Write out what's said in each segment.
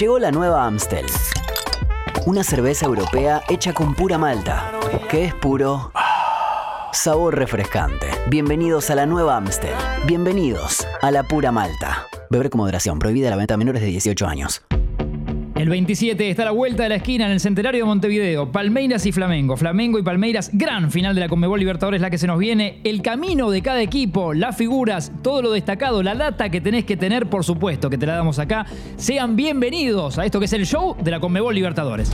Llegó la nueva Amstel. Una cerveza europea hecha con pura malta, que es puro sabor refrescante. Bienvenidos a la nueva Amstel. Bienvenidos a la pura malta. Beber con moderación, prohibida la venta a menores de 18 años. El 27 está a la vuelta de la esquina en el centenario de Montevideo. Palmeiras y Flamengo. Flamengo y Palmeiras, gran final de la Conmebol Libertadores, la que se nos viene. El camino de cada equipo, las figuras, todo lo destacado, la data que tenés que tener, por supuesto, que te la damos acá. Sean bienvenidos a esto que es el show de la Conmebol Libertadores.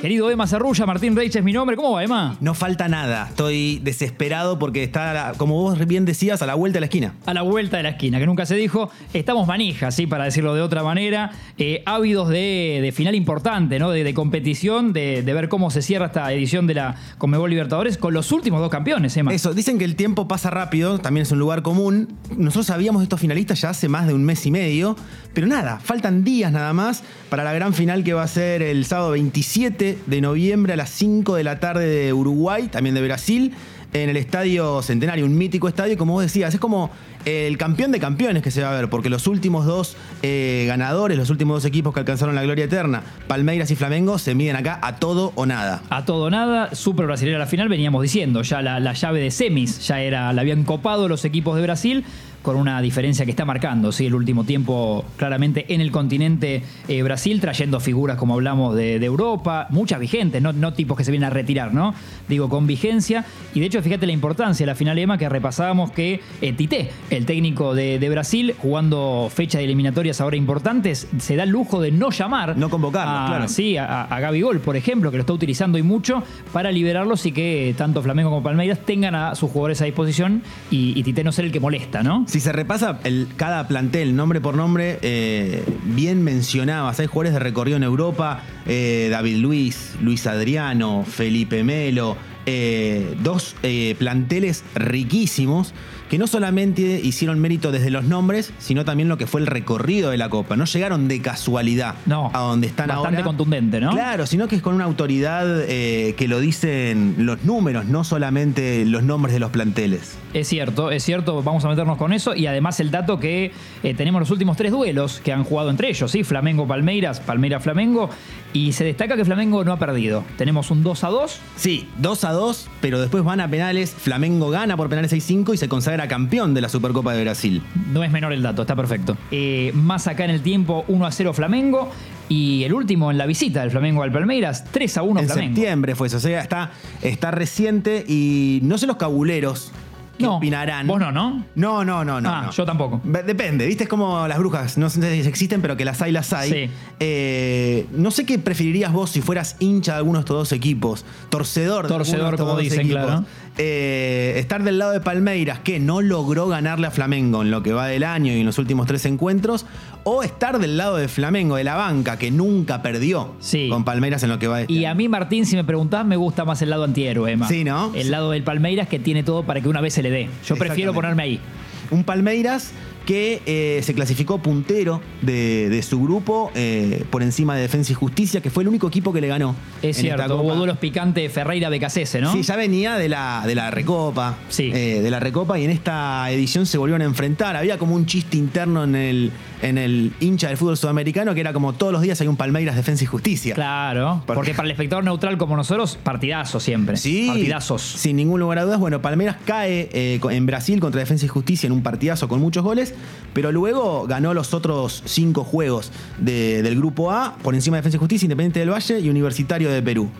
Querido Emma Cerrulla, Martín Reich es mi nombre. ¿Cómo va, Emma? No falta nada. Estoy desesperado porque está, como vos bien decías, a la vuelta de la esquina. A la vuelta de la esquina, que nunca se dijo. Estamos manijas, ¿sí? para decirlo de otra manera. Eh, ávidos de, final importante, ¿no? De, competición, de, ver cómo se cierra esta edición de la Conmebol Libertadores con los últimos dos campeones, Emma. Eso, dicen que el tiempo pasa rápido, también es un lugar común. Nosotros sabíamos de estos finalistas ya hace más de un mes y medio, pero nada, faltan días nada más para la gran final que va a ser el sábado 27 de noviembre a las 5 de la tarde de Uruguay, también de Brasil, en el Estadio Centenario, un mítico estadio, como vos decías, es como el campeón de campeones que se va a ver, porque los últimos dos eh, ganadores, los últimos dos equipos que alcanzaron la gloria eterna, Palmeiras y Flamengo, se miden acá a todo o nada. A todo o nada, super brasileña la final, veníamos diciendo, ya la, la llave de semis, ya era, la habían copado los equipos de Brasil con una diferencia que está marcando ¿sí? el último tiempo claramente en el continente eh, Brasil, trayendo figuras como hablamos de, Europa, muchas vigentes, no, no, tipos que se vienen a retirar, ¿no? Digo, con vigencia. Y de hecho, fíjate la importancia de la final EMA que repasábamos que eh, Tite, el técnico de, Brasil, jugando fechas de eliminatorias ahora importantes, se da el lujo de no llamar. No convocarlo, claro. Sí, a, a Gaby Gol, por ejemplo, que lo está utilizando y mucho para liberarlos y que tanto Flamengo como Palmeiras tengan a sus jugadores a disposición y, y Tite no ser el que molesta, ¿no? Si se repasa el, cada plantel, nombre por nombre, eh, bien mencionabas. Hay jugadores de recorrido en Europa: eh, David Luis, Luis Adriano, Felipe Melo. Eh, dos planteles riquísimos que no solamente hicieron mérito desde los nombres, sino también lo que fue el recorrido de la Copa. No llegaron de casualidad no, a donde están bastante contundente, ¿no? Claro, sino que es con una autoridad eh, que lo dicen los números, no solamente los nombres de los planteles. Es cierto, es cierto, vamos a meternos con eso y además el dato que eh, tenemos los últimos tres duelos que han jugado entre ellos, ¿sí? Flamengo-Palmeiras, Palmeiras-Flamengo y se destaca que Flamengo no ha perdido. Tenemos un 2 a 2. Sí, 2 a 2, pero después van a penales, Flamengo gana por penales 6-5 y se consagra campeón de la Supercopa de Brasil. No es menor el dato, está perfecto. Eh, más acá en el tiempo, 1 a 0 Flamengo. Y el último en la visita del Flamengo al Palmeiras, 3 a 1 en Flamengo. En septiembre fue eso, o sea, está, está reciente y no sé los cabuleros ¿Qué no, opinarán? Vos no, ¿no? No, no, no, no. Ah, yo tampoco. Depende, ¿viste? Es como las brujas. No sé si existen, pero que las hay, las hay. Sí. Eh, no sé qué preferirías vos si fueras hincha de alguno de estos dos equipos. Torcedor, Torcedor, como dicen, claro. Eh, estar del lado de Palmeiras, que no logró ganarle a Flamengo en lo que va del año y en los últimos tres encuentros, o estar del lado de Flamengo, de la banca, que nunca perdió con Palmeiras en lo que va de Y a mí, Martín, si me preguntás, me gusta más el lado antihéroe, Emma. Sí, ¿no? El lado del Palmeiras que tiene todo para que una vez se le dé. Yo prefiero ponerme ahí. Un Palmeiras que eh, se clasificó puntero de, su grupo eh, por encima de Defensa y Justicia, que fue el único equipo que le ganó. Es cierto, hubo duelos picantes Ferreira Becasese, ¿no? Sí, ya venía de la, de la Recopa. Sí. Eh, de la Recopa y en esta edición se volvieron a enfrentar. Había como un chiste interno en el, en el hincha del fútbol sudamericano que era como todos los días hay un Palmeiras Defensa y Justicia. Claro, porque, para el espectador neutral como nosotros, partidazo siempre. Sí. Partidazos. Sin ningún lugar a dudas. Bueno, Palmeiras cae en Brasil contra Defensa y Justicia en un partidazo con muchos goles pero luego ganó los otros cinco juegos del Grupo A por encima de Defensa y Justicia, Independiente del Valle y Universitario de Perú.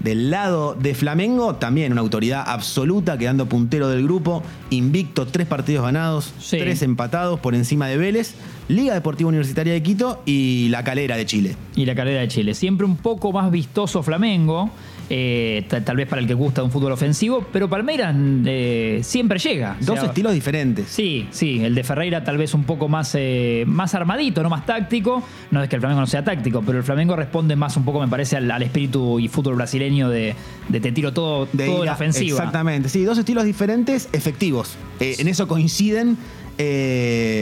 Del lado de Flamengo, también una autoridad absoluta, quedando puntero del grupo, invicto, tres partidos ganados, tres empatados por encima de Vélez, Liga Deportiva Universitaria de Quito y La Calera de Chile. Y La Calera de Chile. Siempre un poco más vistoso Flamengo. Eh, tal vez para el que gusta un fútbol ofensivo, pero Palmeiras eh, siempre llega. Dos estilos diferentes. Sí, sí, el de Ferreira tal vez un poco más, eh, más armadito, no más táctico. No es que el Flamengo no sea táctico, pero el Flamengo responde más un poco, me parece, al, espíritu y fútbol brasileño de, te tiro todo, de todo la ofensiva. Exactamente, sí, dos estilos diferentes, efectivos. en eso coinciden.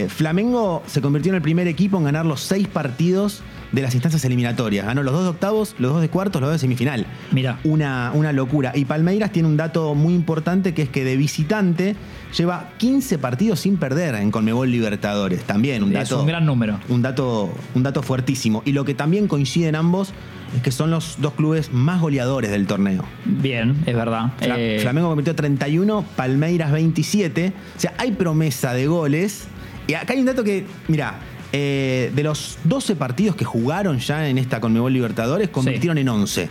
Flamengo se convirtió en el primer equipo en ganar los seis partidos de las instancias eliminatorias. Ganó los dos de octavos, los dos de cuartos, los dos de semifinal. Mira. Una, una locura. Y Palmeiras tiene un dato muy importante que es que de visitante lleva 15 partidos sin perder en Conmebol Libertadores. También un dato. Es un gran número. Un dato, un dato fuertísimo. Y lo que también coinciden ambos es que son los dos clubes más goleadores del torneo. Bien, es verdad. Fla- Eh, Flamengo convirtió 31, Palmeiras 27. O sea, hay promesa de goles. Y acá hay un dato que, mira, eh, de los 12 partidos que jugaron ya en esta Conmebol Libertadores, convirtieron en 11.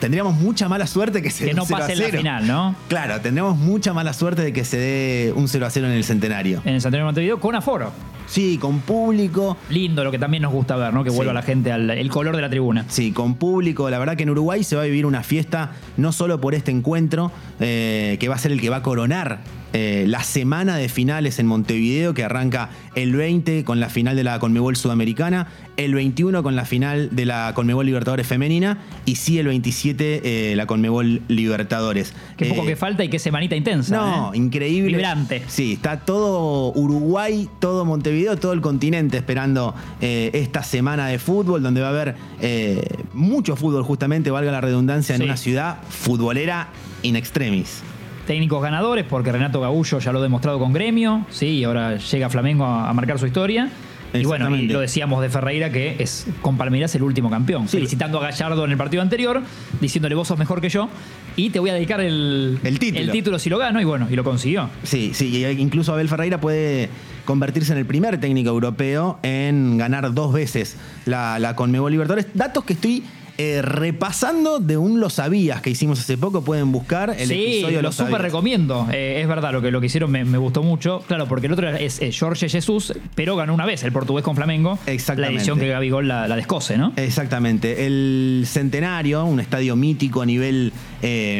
Tendríamos mucha mala suerte que se que dé no un 0 a pase la 0. final, ¿no? Claro, tendremos mucha mala suerte de que se dé un 0 a 0 en el centenario. En el Santander Montevideo con aforo. Sí, con público. Lindo, lo que también nos gusta ver, ¿no? Que Sí. vuelva la gente al el color de la tribuna. Sí, con público. La verdad que en Uruguay se va a vivir una fiesta, no solo por este encuentro, eh, que va a ser el que va a coronar eh, la semana de finales en Montevideo, que arranca el 20 con la final de la Conmebol Sudamericana, el 21 con la final de la Conmebol Libertadores Femenina y sí el 27 eh, la Conmebol Libertadores. Qué poco Eh, que falta y qué semanita intensa. no, increíble. Vibrante. Sí, está todo Uruguay, todo Montevideo, todo el continente esperando eh, esta semana de fútbol, donde va a haber eh, mucho fútbol, justamente, valga la redundancia, en Sí. una ciudad futbolera in extremis. Técnicos ganadores, porque Renato Gaullo ya lo ha demostrado con Gremio, sí, y ahora llega Flamengo a, a marcar su historia. Y bueno, y lo decíamos de Ferreira que es con Palmeiras el último campeón. Sí. Felicitando a Gallardo en el partido anterior, diciéndole vos sos mejor que yo y te voy a dedicar el, El título. si lo gano, y bueno, y lo consiguió. Sí, sí, incluso Abel Ferreira puede convertirse en el primer técnico europeo en ganar dos veces la, la Conmebol Libertadores. Datos que estoy eh, repasando de un Lo Sabías que hicimos hace poco, pueden buscar el sí, episodio lo Lo súper recomiendo. Eh, es verdad, lo que, lo que hicieron me, me gustó mucho. Claro, porque el otro es eh, Jorge Jesús, pero ganó una vez el portugués con Flamengo. Exactamente. La edición que Gabigol la, la descose, ¿no? Exactamente. El Centenario, un estadio mítico a nivel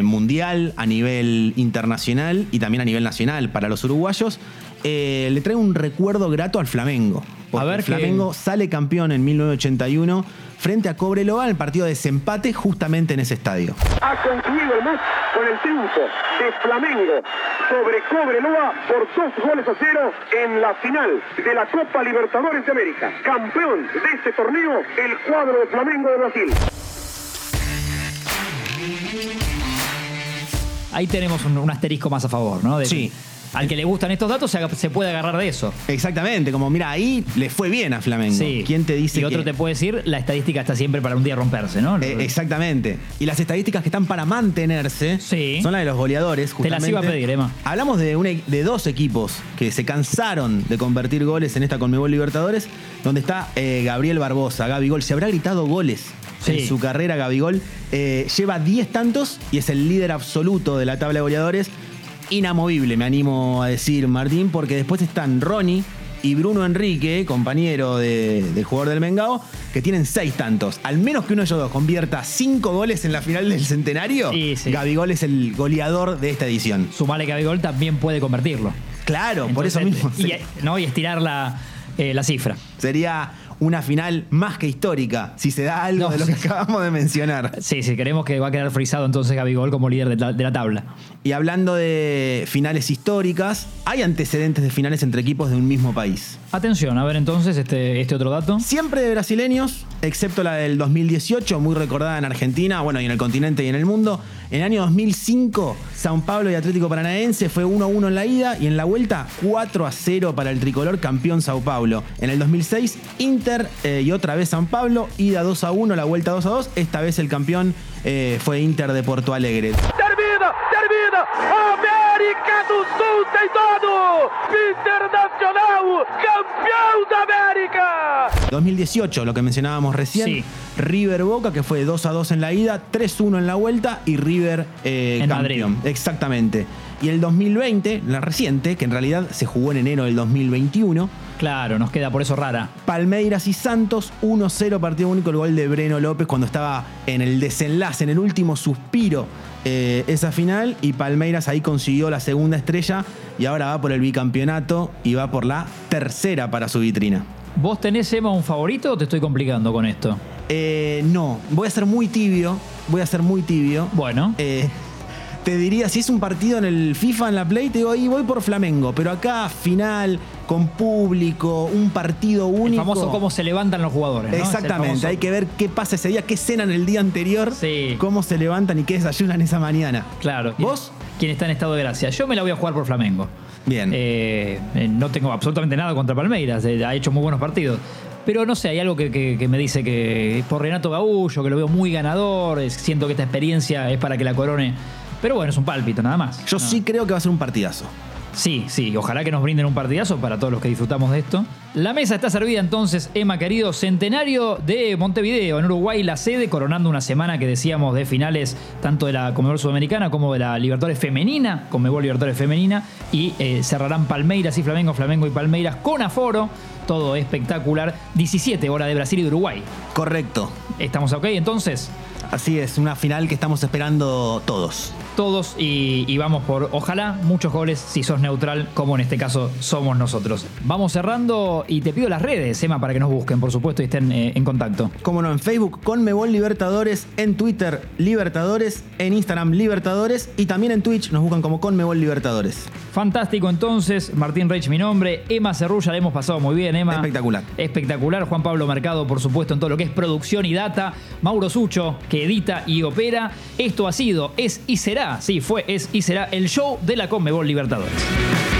mundial, a nivel internacional y también a nivel nacional para los uruguayos, le trae un recuerdo grato al Flamengo. Porque A ver Flamengo sale campeón en 1981 frente a Cobreloa en el partido de desempate justamente en ese estadio. ha concluido el match con el triunfo de Flamengo sobre Cobreloa por dos goles a cero en la final de la Copa Libertadores de América. Campeón de este torneo, el cuadro de Flamengo de Brasil. Ahí tenemos un, un asterisco más a favor, ¿no? De- Sí. Al que le gustan estos datos se, puede agarrar de eso. Exactamente, como mira, ahí le fue bien a Flamengo. Sí. ¿Quién te dice Y otro que- te puede decir, la estadística está siempre para un día romperse, ¿no? Eh, exactamente. Y las estadísticas que están para mantenerse Sí. son las de los goleadores. Te las justamente. iba a pedir, Emma. Hablamos de, e- de dos equipos que se cansaron de convertir goles en esta Conmebol Libertadores, donde está eh, Gabriel Barbosa, Gabigol. Se habrá gritado goles Sí. en su carrera, Gabigol. Eh, lleva 10 tantos y es el líder absoluto de la tabla de goleadores. Inamovible, me animo a decir, Martín, porque después están Ronnie y Bruno Enrique, compañero de- del jugador del Mengao, que tienen seis tantos. Al menos que uno de ellos dos convierta cinco goles en la final del centenario, Sí, sí. Gabigol es el goleador de esta edición. Sumale que Gabigol también puede convertirlo. Claro, por eso mismo. Y, ¿no? y estirar la, eh, la cifra. Sería una final más que histórica, si se da algo No, de lo que acabamos de mencionar. Sí, sí, creemos que va a quedar frisado entonces Gabigol como líder de la, de la tabla. Y hablando de finales históricas, hay antecedentes de finales entre equipos de un mismo país. Atención, a ver entonces este, este otro dato. Siempre de brasileños, excepto la del 2018, muy recordada en Argentina, bueno, y en el continente y en el mundo. En el año 2005, Sao Paulo y Atlético Paranaense fue 1-1 en la ida y en la vuelta 4-0 para el tricolor campeón Sao Paulo. En el 2006, Inter eh, y otra vez Sao Paulo, ida 2-1, la vuelta 2-2. Esta vez el campeón eh, fue Inter de Porto Alegre. Termina, termina, América do Sul tem todo! Internacional, campeão da América! 2018, lo que mencionábamos recién. Sí. River Boca, que fue 2 a 2 en la ida, 3-1 en la vuelta y River eh, En campeón. Madrid. Exactamente. Y el 2020, la reciente, que en realidad se jugó en enero del 2021, Claro, nos queda por eso rara. Palmeiras y Santos, 1-0 partido único, el gol de Breno López cuando estaba en el desenlace, en el último suspiro eh, esa final. Y Palmeiras ahí consiguió la segunda estrella y ahora va por el bicampeonato y va por la tercera para su vitrina. ¿Vos tenés, Emma, un favorito o te estoy complicando con esto? Eh, no, voy a ser muy tibio. Voy a ser muy tibio. Bueno, Eh, te diría, si es un partido en el FIFA, en la Play, te digo, ahí voy por Flamengo. Pero acá, final, con público, un partido único. El famoso cómo se levantan los jugadores. Exactamente, hay que ver qué pasa ese día, qué cenan el día anterior, Sí. cómo se levantan y qué desayunan esa mañana. Claro. ¿Vos? ¿Quién está en estado de gracia? Yo me la voy a jugar por Flamengo. Bien. Eh, eh, no tengo absolutamente nada contra Palmeiras. eh, ha hecho muy buenos partidos. Pero no sé, hay algo que, que- que me dice que por Renato Gaullo, que lo veo muy ganador, es- siento que esta experiencia es para que la corone. Pero bueno, es un pálpito nada más. Yo No. sí creo que va a ser un partidazo. Sí, sí, ojalá que nos brinden un partidazo para todos los que disfrutamos de esto. La mesa está servida entonces, Emma querido, centenario de Montevideo, en Uruguay, la sede, coronando una semana que decíamos de finales tanto de la Conmebol Sudamericana como de la Libertadores Femenina, Conmebol Libertadores Femenina, y eh, cerrarán Palmeiras y Flamengo, Flamengo y Palmeiras con aforo, todo espectacular, 17 horas de Brasil y de Uruguay. Correcto. ¿Estamos ok entonces? Así es, una final que estamos esperando todos. Todos y, y vamos por, ojalá, muchos goles si sos neutral, como en este caso somos nosotros. Vamos cerrando y te pido las redes, Emma, para que nos busquen, por supuesto, y estén eh, en contacto. Como no, en Facebook Conmebol Libertadores, en Twitter Libertadores, en Instagram Libertadores y también en Twitch nos buscan como Conmebol Libertadores. Fantástico, entonces, Martín Reich, mi nombre, Emma Cerrulla, le hemos pasado muy bien, Emma. Espectacular. Espectacular, Juan Pablo Mercado, por supuesto, en todo lo que es producción y data, Mauro Sucho, que edita y opera. Esto ha sido, es y sí, fue, es y será el show de la Conmebol Libertadores.